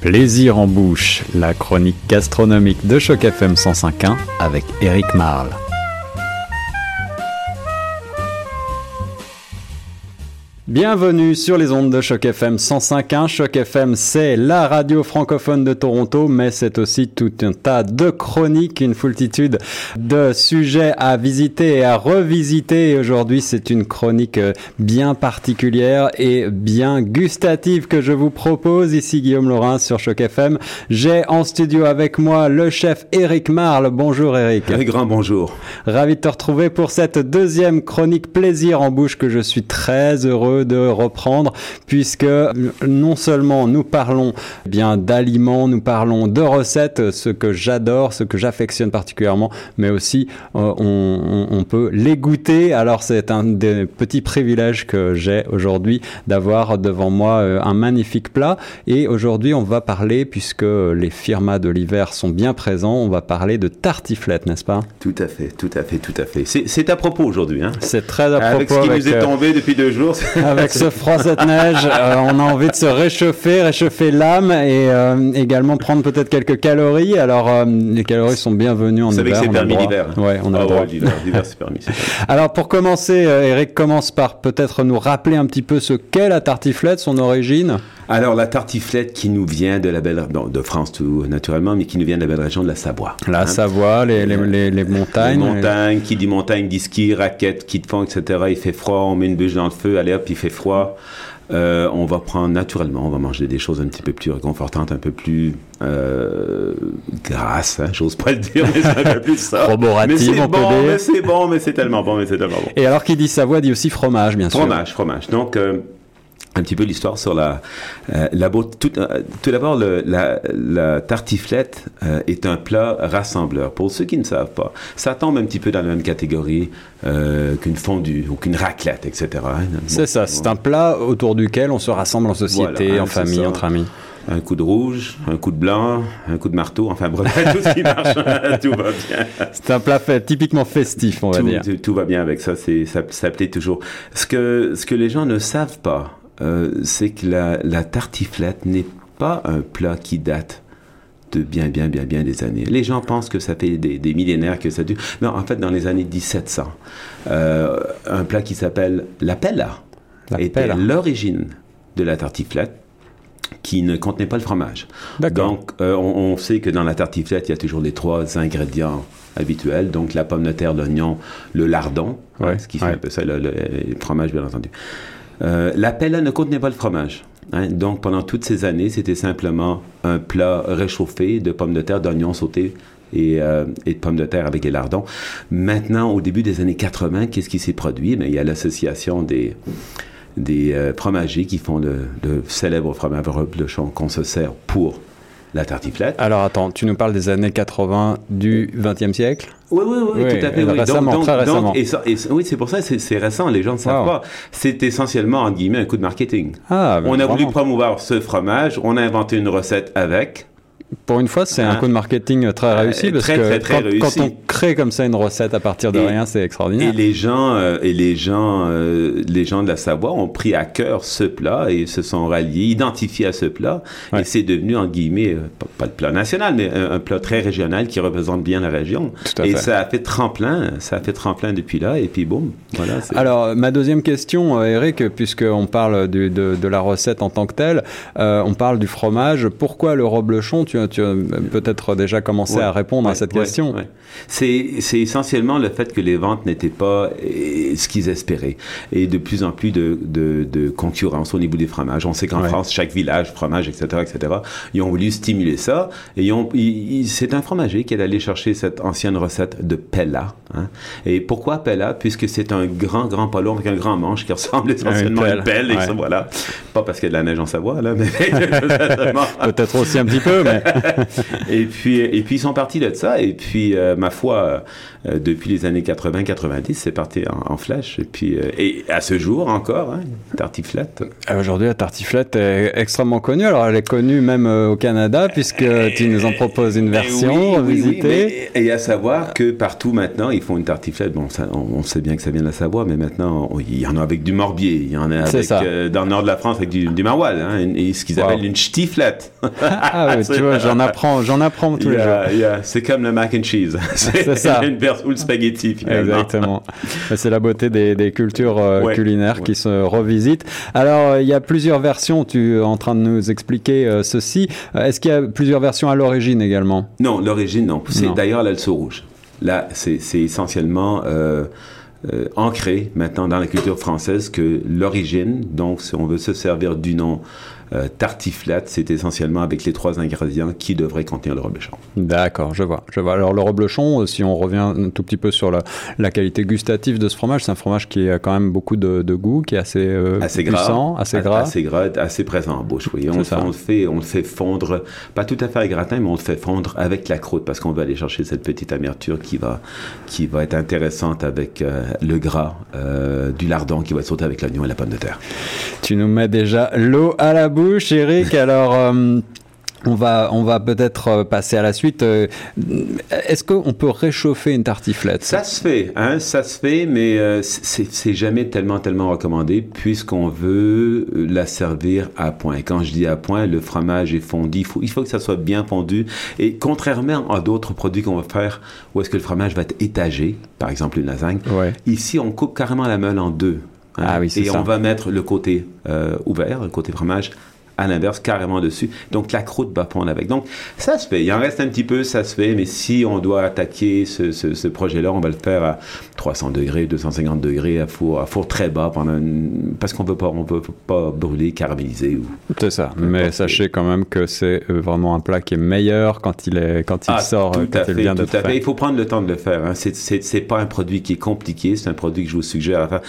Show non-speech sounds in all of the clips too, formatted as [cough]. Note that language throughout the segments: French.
Plaisir en bouche, la chronique gastronomique de Choc FM 105.1 avec Eric Marle. Bienvenue sur les ondes de Choc FM 105.1. Choc FM, c'est la radio francophone de Toronto, mais c'est aussi tout un tas de chroniques, une foultitude de sujets à visiter et à revisiter. Et aujourd'hui, c'est une chronique bien particulière et bien gustative que je vous propose. Ici Guillaume Laurin sur Choc FM. J'ai en studio avec moi le chef Eric Marle. Bonjour Eric. Un grand bonjour. Ravi de te retrouver pour cette deuxième chronique plaisir en bouche que je suis très heureux de reprendre puisque non seulement nous parlons bien d'aliments, nous parlons de recettes, ce que j'adore, ce que j'affectionne particulièrement, mais aussi euh, on, on, peut les goûter. Alors c'est un des petits privilèges que j'ai aujourd'hui d'avoir devant moi euh, un magnifique plat. Et aujourd'hui on va parler, puisque les firmas de l'hiver sont bien présents, on va parler de tartiflette, n'est-ce pas? Tout à fait, tout à fait, tout à fait. C'est à propos aujourd'hui. Hein c'est très à propos. Avec ce qui nous est euh, tombé depuis deux jours. [laughs] avec ce froid, cette neige, euh, on a envie de se réchauffer, réchauffer l'âme et euh, également prendre peut-être quelques calories. Alors, euh, les calories sont bienvenues en hiver. Vous savez que c'est permis l'hiver. Ouais, on a l'hiver, c'est permis, [laughs] Alors, pour commencer, Eric commence par peut-être nous rappeler un petit peu ce qu'est la tartiflette, son origine. Alors, la tartiflette qui nous vient de la belle, de France tout naturellement, mais qui nous vient de la belle région de la Savoie. La hein. Savoie, les, les, les, montagnes. Les montagnes, qui dit montagne dit ski, raquette, qui de fond, etc. Il fait froid, on met une bûche dans le feu, allez hop, il fait froid. Euh, on va prendre naturellement, on va manger des choses un petit peu plus réconfortantes, un peu plus euh, grasses, hein, j'ose pas le dire, mais c'est un peu plus ça. [laughs] mais c'est bon, mais c'est bon, mais c'est tellement bon, mais c'est tellement bon. Et alors qui dit Savoie dit aussi fromage, bien sûr. Fromage, fromage. Donc euh, un petit peu l'histoire sur la, euh, la tout, euh, tout d'abord, la, la, tartiflette euh, est un plat rassembleur. Pour ceux qui ne savent pas, ça tombe un petit peu dans la même catégorie qu'une fondue ou qu'une raclette, etc. Hein. c'est ça, c'est un plat autour duquel on se rassemble en société, en famille, entre amis. Un coup de rouge, un coup de blanc, un coup de marteau, enfin bref, [laughs] tout ce qui marche, tout va bien. C'est un plat fait, typiquement festif, on va dire. Tout, tout, va bien avec ça, ça, ça plaît toujours. Ce que, ce que les gens ne savent pas, euh, c'est que la, tartiflette n'est pas un plat qui date de bien, bien, bien, bien des années. Les gens pensent que ça fait des, millénaires que ça dure. Non, en fait, dans les années 1700, euh, un plat qui s'appelle la pella était l'origine de la tartiflette qui ne contenait pas le fromage. Donc, euh, on, sait que dans la tartiflette, il y a toujours les trois ingrédients habituels, donc la pomme de terre, l'oignon, le lardon, ce qui fait un peu ça, le fromage, bien entendu. Euh, la pella ne contenait pas le fromage. Hein. Donc, pendant toutes ces années, c'était simplement un plat réchauffé de pommes de terre, d'oignons sautés et, euh, de pommes de terre avec des lardons. Maintenant, au début des années 80, qu'est-ce qui s'est produit? Mais il y a l'association des, euh, fromagers qui font le, célèbre fromage champ qu'on se sert pour la tartiflette. Alors attends, tu nous parles des années 80 du 20e siècle? Oui, oui, oui, tout à fait. Oui. Récemment, donc, très récemment. et oui, c'est pour ça, c'est récent, les gens ne savent pas. C'est essentiellement, en guillemets, un coup de marketing. Ah, on a voulu promouvoir ce fromage, on a inventé une recette avec, pour une fois, c'est un hein? coup de marketing très réussi euh, parce très, que très, très quand, réussi. quand, on crée comme ça une recette à partir de rien, c'est extraordinaire. Et les gens, euh, et les gens, euh, les gens de la Savoie ont pris à cœur ce plat et se sont ralliés, identifiés à ce plat, et c'est devenu en guillemets pas, le plat national, mais un, plat très régional qui représente bien la région. Tout à et fait. ça a fait tremplin, ça a fait tremplin depuis là, et puis boum, voilà. Alors ma deuxième question, Eric, puisqu'on parle de, de, de, la recette en tant que telle, on parle du fromage. Pourquoi le reblochon Tu, tu peut-être déjà commencé à répondre à cette question. C'est essentiellement le fait que les ventes n'étaient pas euh, ce qu'ils espéraient. Et de plus en plus de, de, de concurrence au niveau des fromages. On sait qu'en France, chaque village, fromage, etc., etc., ils ont voulu stimuler ça. Et c'est un fromager qui est allé chercher cette ancienne recette de Pella. Hein. Et pourquoi Pella? Puisque c'est un grand, grand palon avec un grand manche qui ressemble [laughs] essentiellement à une pelle. Et ça, voilà. Pas parce qu'il y a de la neige en Savoie, là, mais [laughs] [laughs] peut-être aussi un petit peu, mais [laughs] et puis, et puis ils sont partis de ça. Et puis, euh, ma foi, euh, depuis les années 80-90, c'est parti en, flèche. Et puis, euh, et à ce jour encore, hein, Tartiflette. Aujourd'hui, la Tartiflette est extrêmement connue. Alors, elle est connue même au Canada, puisque tu nous en proposes une version visitée. et à savoir que partout maintenant, ils font une tartiflette. Bon, ça, on, sait bien que ça vient de la Savoie, mais maintenant, il y en a avec du morbier, il y en a avec, dans le nord de la France avec du, du maroilles, hein, et ce qu'ils appellent une ch'tiflette. [laughs] ah oui, tu vois, j'en apprends, j'en apprends tous les jours. C'est comme le mac and cheese. [laughs] c'est ça. Une ou le spaghetti, finalement. Exactement. c'est la beauté des, des cultures euh, culinaires qui se revisitent. Alors, euh, il y a plusieurs versions. Tu es en train de nous expliquer euh, ceci. Est-ce qu'il y a plusieurs versions à l'origine également? Non, l'origine, non. C'est d'ailleurs l'alceau rouge. Là, c'est essentiellement ancré maintenant dans la culture française que l'origine, donc si on veut se servir du nom euh, tartiflette, c'est essentiellement avec les trois ingrédients qui devraient contenir le reblochon. D'accord, je vois, je vois. Alors le reblochon, euh, si on revient un tout petit peu sur la, la qualité gustative de ce fromage, c'est un fromage qui a quand même beaucoup de, de goût, qui est assez, euh, assez puissant, gras, assez gras, assez gras, assez présent en bouche. Oui, on, on, le fait, on le fait fondre, pas tout à fait avec gratin, mais on le fait fondre avec la croûte parce qu'on veut aller chercher cette petite amertume qui va, qui va être intéressante avec le gras du lardon qui va sauter avec l'oignon et la pomme de terre. Tu nous mets déjà l'eau à la bouche bouche, Eric. Alors. Euh, on va, on va peut-être euh, passer à la suite. Euh, est-ce qu'on peut réchauffer une tartiflette? Ça se fait, hein, ça se fait, mais c'est jamais tellement, tellement recommandé puisqu'on veut la servir à point. Et quand je dis à point, le fromage est fondu. Il faut, il faut que ça soit bien fondu. Et contrairement à d'autres produits qu'on va faire où est-ce que le fromage va être étagé, par exemple une lasagne, ici on coupe carrément la meule en deux. Ah oui, et on va mettre le côté euh, ouvert, le côté fromage, à l'inverse, carrément dessus. Donc la croûte va prendre avec. Donc ça se fait. Il en reste un petit peu, ça se fait. Mais si on doit attaquer ce, projet-là, on va le faire à 300 degrés, 250 degrés, à four, à four très bas, pendant parce qu'on ne pas, on peut pas brûler, caraméliser. Ou... C'est ça. Mais sachez quand même que c'est euh, vraiment un plat qui est meilleur quand il, est, quand il ah, sort, tout quand il vient de fait. Il faut prendre le temps de le faire. Hein. C'est pas un produit qui est compliqué. C'est un produit que je vous suggère à faire.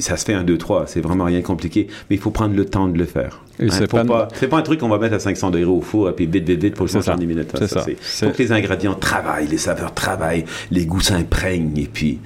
Ça se fait un, deux, trois. C'est vraiment rien compliqué. Mais il faut prendre le temps de le faire. Hein, c'est pas, pas, un truc qu'on va mettre à 500 degrés au four et puis vite, vite, vite pour le 70 minutes. Il faut que les ingrédients travaillent, les saveurs travaillent, les goûts s'imprègnent et puis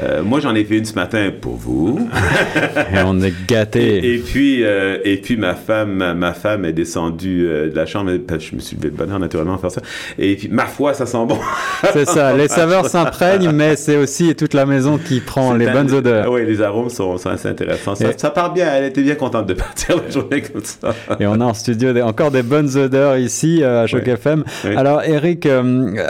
euh, moi, j'en ai fait une ce matin pour vous. [laughs] et on est gâtés. Et, puis, euh, et puis ma femme, ma, femme est descendue euh, de la chambre. Je me suis levé de bonheur naturellement à faire ça. Et puis, ma foi, ça sent bon. [laughs] c'est ça. Les saveurs s'imprègnent, mais c'est aussi toute la maison qui prend les bonnes odeurs. Oui, les arômes sont, assez intéressants. Ça, part bien. Elle était bien contente de partir la journée comme ça. et on a en studio encore des bonnes odeurs ici à Choc FM. Alors, Eric,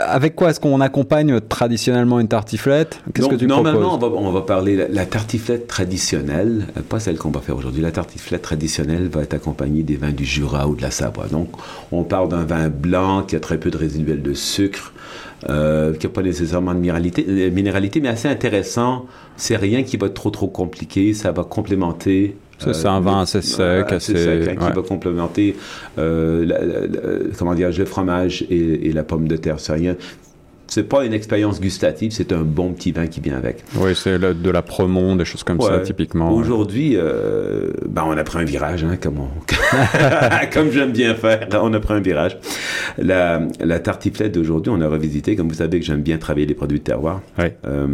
avec quoi est-ce qu'on accompagne traditionnellement une tartiflette? Qu'est-ce que tu proposes? On va, parler la, la tartiflette traditionnelle, euh, pas celle qu'on va faire aujourd'hui. La tartiflette traditionnelle va être accompagnée des vins du Jura ou de la Savoie. Donc, on parle d'un vin blanc qui a très peu de résiduel de sucre, euh, qui n'a pas nécessairement de minéralité, euh, minéralité, mais assez intéressant. C'est rien qui va être trop trop compliqué. Ça va complémenter c'est un vin assez sec, assez, sec, hein, qui va complémenter comment dire, le fromage et, et, la pomme de terre. C'est rien c'est pas une expérience gustative, c'est un bon petit vin qui vient avec. Oui, c'est de la Premont, des choses comme ça, typiquement. Aujourd'hui, euh, ben on a pris un virage, hein, comme, [laughs] comme j'aime bien faire, on a pris un virage. La, la tartiflette d'aujourd'hui, on a revisité, comme vous savez que j'aime bien travailler les produits de terroir. Oui. Euh,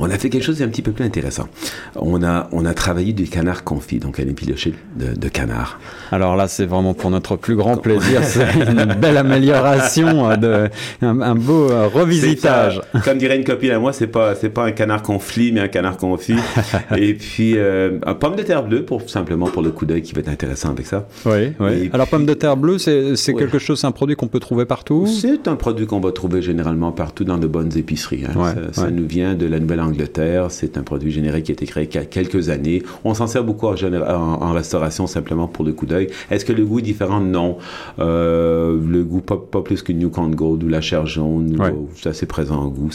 on a fait quelque chose d'un petit peu plus intéressant. On a, on a travaillé du canard confit, donc un épiloché de, de canard. Alors là, c'est vraiment pour notre plus grand plaisir. C'est [laughs] une belle amélioration, de, un, beau euh, revisitage. Comme dirait une copine à moi, c'est pas, c'est pas un canard conflit, mais un canard confit. [laughs] Et puis, euh, un pomme de terre bleue, pour, simplement pour le coup d'œil qui va être intéressant avec ça. Oui, oui. Alors, pomme de terre bleue, c'est, c'est quelque chose, c'est un produit qu'on peut trouver partout? C'est un produit qu'on va trouver généralement partout dans de bonnes épiceries. Hein. ça, ça nous vient de la nouvelle Angleterre. C'est un produit générique qui a été créé il y a quelques années. On s'en sert beaucoup en, restauration simplement pour le coup d'œil. Est-ce que le goût est différent? Non. Euh, le goût, pas, plus que New Count Gold ou la chair jaune. C'est assez présent en goût.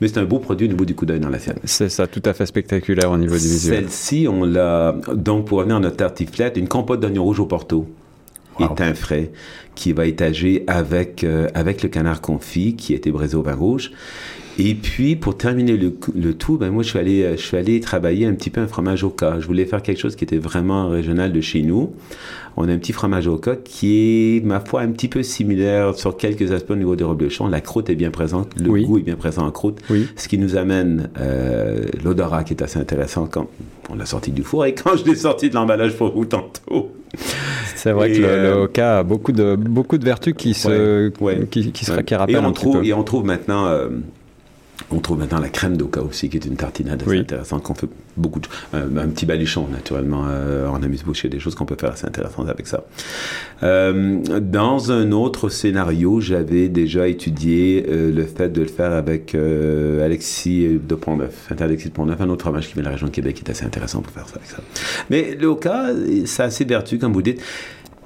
Mais c'est un beau produit au niveau du coup d'œil dans la sienne. C'est ça, tout à fait spectaculaire au niveau du visuel. Celle-ci, on l'a, donc pour revenir à notre tartiflette, une compote d'oignon rouge au porto. et thym frais qui va étager avec, euh, avec le canard confit qui a été braisé au vin rouge. Et puis, pour terminer le, le tout, ben moi, je suis, allé, je suis allé travailler un petit peu un fromage au cas. Je voulais faire quelque chose qui était vraiment régional de chez nous. On a un petit fromage au cas qui est, ma foi, un petit peu similaire sur quelques aspects au niveau des reblochons. La croûte est bien présente, le goût est bien présent en croûte, Oui. ce qui nous amène euh, l'odorat qui est assez intéressant quand on l'a sorti du four et quand je l'ai sorti de l'emballage pour vous tantôt. C'est vrai Et, que le, euh, le Oka a beaucoup de, beaucoup de vertus qui se, Ouais, ouais. qui, qui se, Ouais. qui et rappellent on un petit trouve peu. et on trouve maintenant euh, on trouve maintenant la crème d'oka aussi qui est une tartinade assez Oui. intéressante qu'on fait beaucoup de, euh, un petit baluchon naturellement euh, en amuse-bouche il y a des choses qu'on peut faire assez intéressantes avec ça. Euh, dans un autre scénario j'avais déjà étudié euh, le fait de le faire avec Alexis de Pont-Neuf Alexis de Pont-Neuf un autre fromage qui vient de la région de Québec qui est assez intéressant pour faire ça avec ça. Mais le oka ça a ses vertus comme vous dites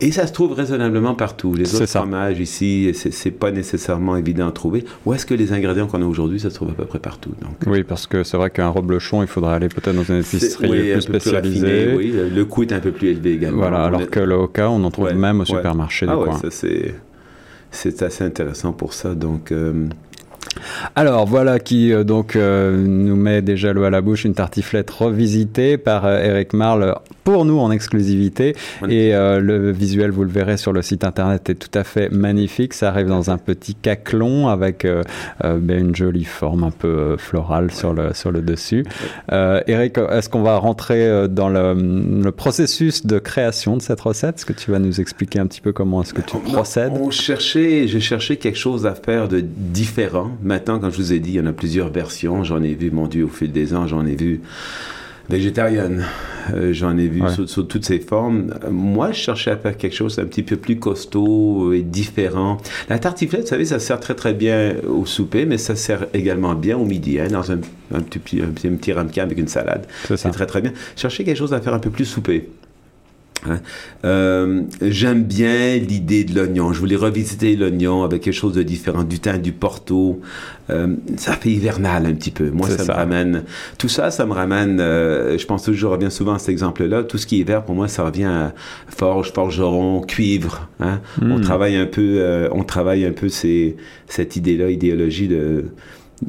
et ça se trouve raisonnablement partout. Les autres ça. fromages ici, c'est pas nécessairement évident à trouver. Où est-ce que les ingrédients qu'on a aujourd'hui, ça se trouve à peu près partout. Donc, Oui, parce que c'est vrai qu'un reblochon, il faudrait aller peut-être dans une épicerie oui, plus spécialisée. raffiné, oui, le coût est un peu plus élevé également. Voilà, alors est- que le Oka, on en trouve Ouais, même au ouais. supermarché ah ouais, c'est assez intéressant pour ça. Donc euh, Alors voilà qui euh, donc euh, nous met déjà l'eau à la bouche, une tartiflette revisitée par euh, Eric Marle pour nous en exclusivité. Et le visuel, vous le verrez sur le site internet, est tout à fait magnifique. Ça arrive dans un petit caclon avec ben, une jolie forme un peu florale sur le sur le dessus. Eric, est-ce qu'on va rentrer dans le, le processus de création de cette recette? Est-ce que tu vas nous expliquer un petit peu comment est-ce que tu on- procèdes? On cherchait, j'ai cherché quelque chose à faire de différent. Maintenant, comme je vous ai dit, il y en a plusieurs versions. J'en ai vu, mon Dieu, au fil des ans, j'en ai vu végétarienne. Euh, J'en ai vu Ouais. sous, sous toutes ses formes. Moi, je cherchais à faire quelque chose d'un petit peu plus costaud et différent. La tartiflette, vous savez, ça sert très très bien au souper, mais ça sert également bien au midi, hein, dans un, un petit, un petit, un petit ramequin avec une salade. C'est très très bien. Chercher quelque chose à faire un peu plus soupé. Hein? Euh, J'aime bien l'idée de l'oignon. Je voulais revisiter l'oignon avec quelque chose de différent, du thym, du porto. Euh, ça fait hivernal un petit peu. Moi, ça, ça. me ramène. Tout ça, ça me ramène. euh, je pense toujours, je reviens souvent à cet exemple-là. Tout ce qui est vert, pour moi, ça revient à forge, forgeron, cuivre. Hein. Mm. On travaille un peu. on travaille un peu ces, cette idée-là, idéologie de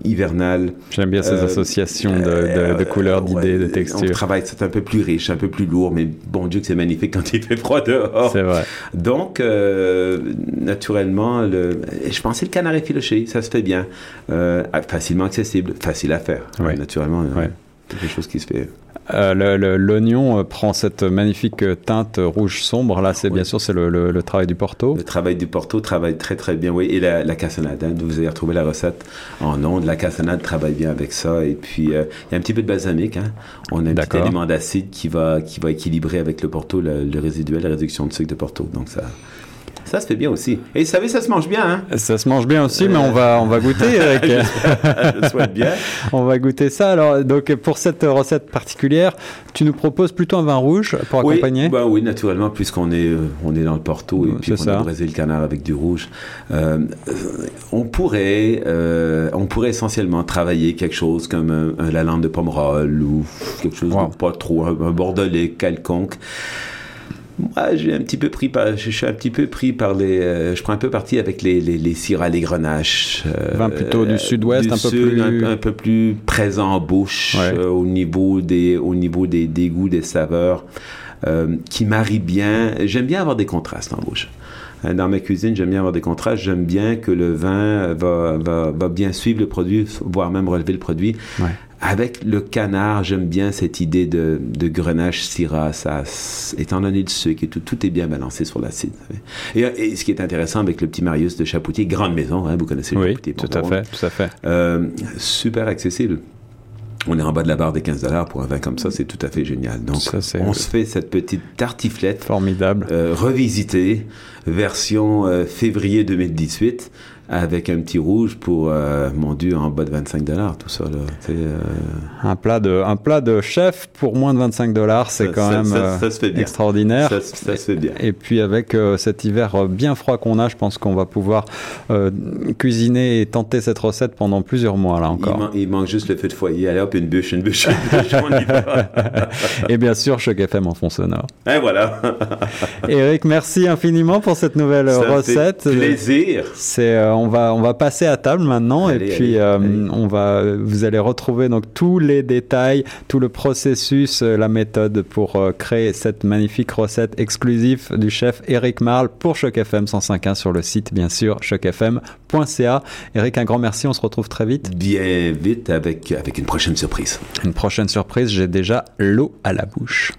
hivernale. J'aime bien ces Euh, associations de, de- de euh, couleurs, d'idées, ouais, de On textures. travaille, c'est un peu plus riche, un peu plus lourd, mais bon Dieu que c'est magnifique quand il fait froid dehors. C'est vrai. Donc, euh, naturellement, le, je pensais le canard effiloché, ça se fait bien. Euh, facilement accessible, facile à faire. Naturellement, Ouais. C'est quelque chose qui se fait. Euh, L'oignon euh, prend cette magnifique euh, teinte rouge sombre. Là, c'est Oui. bien sûr c'est le, le- le travail du Porto. Le travail du Porto travaille très très bien, oui. Et la, la cassonade, hein, vous allez retrouver la recette en ondes. La cassonade travaille bien avec ça. Et puis, euh, il y a un petit peu de balsamique. Hein. On a un petit élément d'acide qui va, qui va équilibrer avec le Porto le, le résiduel, la réduction de sucre de Porto. Donc ça, ça se fait bien aussi. Et vous savez, ça se mange bien. Hein? Ça se mange bien aussi, mais on va on va goûter. [laughs] Eric. Je le souhaite bien. [laughs] on va goûter ça. Alors donc pour cette recette particulière, tu nous proposes plutôt un vin rouge pour Oui, accompagner? bah oui, naturellement, puisqu'on est, euh, on est dans le Porto et puis on a ça. braisé le canard avec du rouge. Euh, euh, on pourrait, euh, on pourrait essentiellement travailler quelque chose comme un, un- la lande de Pomerol ou quelque chose Wow. de pas trop, un, un bordelais quelconque. Moi, j'ai un petit peu pris par, je suis un petit peu pris par les, euh, je prends un peu parti avec les, les, les syrahs, les grenaches. euh, Vin plutôt du sud-ouest, du un peu sud, plus- un, un peu plus présent en bouche, Ouais. euh, au niveau des, au niveau des, des goûts, des saveurs, euh, qui marient bien. J'aime bien avoir des contrastes en bouche. Hein, Dans ma cuisine, j'aime bien avoir des contrastes. J'aime bien que le vin va, va, va bien suivre le produit, voire même relever le produit. Ouais. Avec le canard, j'aime bien cette idée de, de grenache syrah. Ça, étant donné le sucre et tout, tout est bien balancé sur l'acide. Et, et ce qui est intéressant avec le petit Marius de Chapoutier, grande maison, hein, vous connaissez Oui, Chapoutier. tout à fait, tout à fait. euh, super accessible. On est en bas de la barre des 15 dollars pour un vin comme ça, c'est tout à fait génial. Donc, Ça, on se fait cette petite tartiflette Formidable. euh, revisitée, version euh, février 2018. avec un petit rouge pour, euh, mon Dieu, en bas de 25 dollars, tout ça. Là. Euh... Un, plat de, un plat de chef pour moins de 25 dollars, c'est quand ça, même ça, ça, se fait bien. extraordinaire. Ça, se fait bien. Et puis avec euh, cet hiver bien froid qu'on a, je pense qu'on va pouvoir euh, cuisiner et tenter cette recette pendant plusieurs mois là encore. Il, man il manque juste le feu de foyer. Allez hop, une bûche, une bûche, une bûche, on y va. [laughs] et bien sûr, Choc FM en fond sonore. Et voilà. Eric, merci infiniment pour cette nouvelle Ça recette. Fait plaisir. C'est, euh, on va, on va passer à table maintenant Allez, et puis allez, euh, allez. on va, vous allez retrouver donc tous les détails, tout le processus, euh, la méthode pour euh, créer cette magnifique recette exclusive du chef Eric Marle pour Choc FM 105.1 sur le site bien sûr chocfm.ca. Eric, un grand merci. On se retrouve très vite. Bien vite avec, avec une prochaine surprise. Une prochaine surprise. J'ai déjà l'eau à la bouche.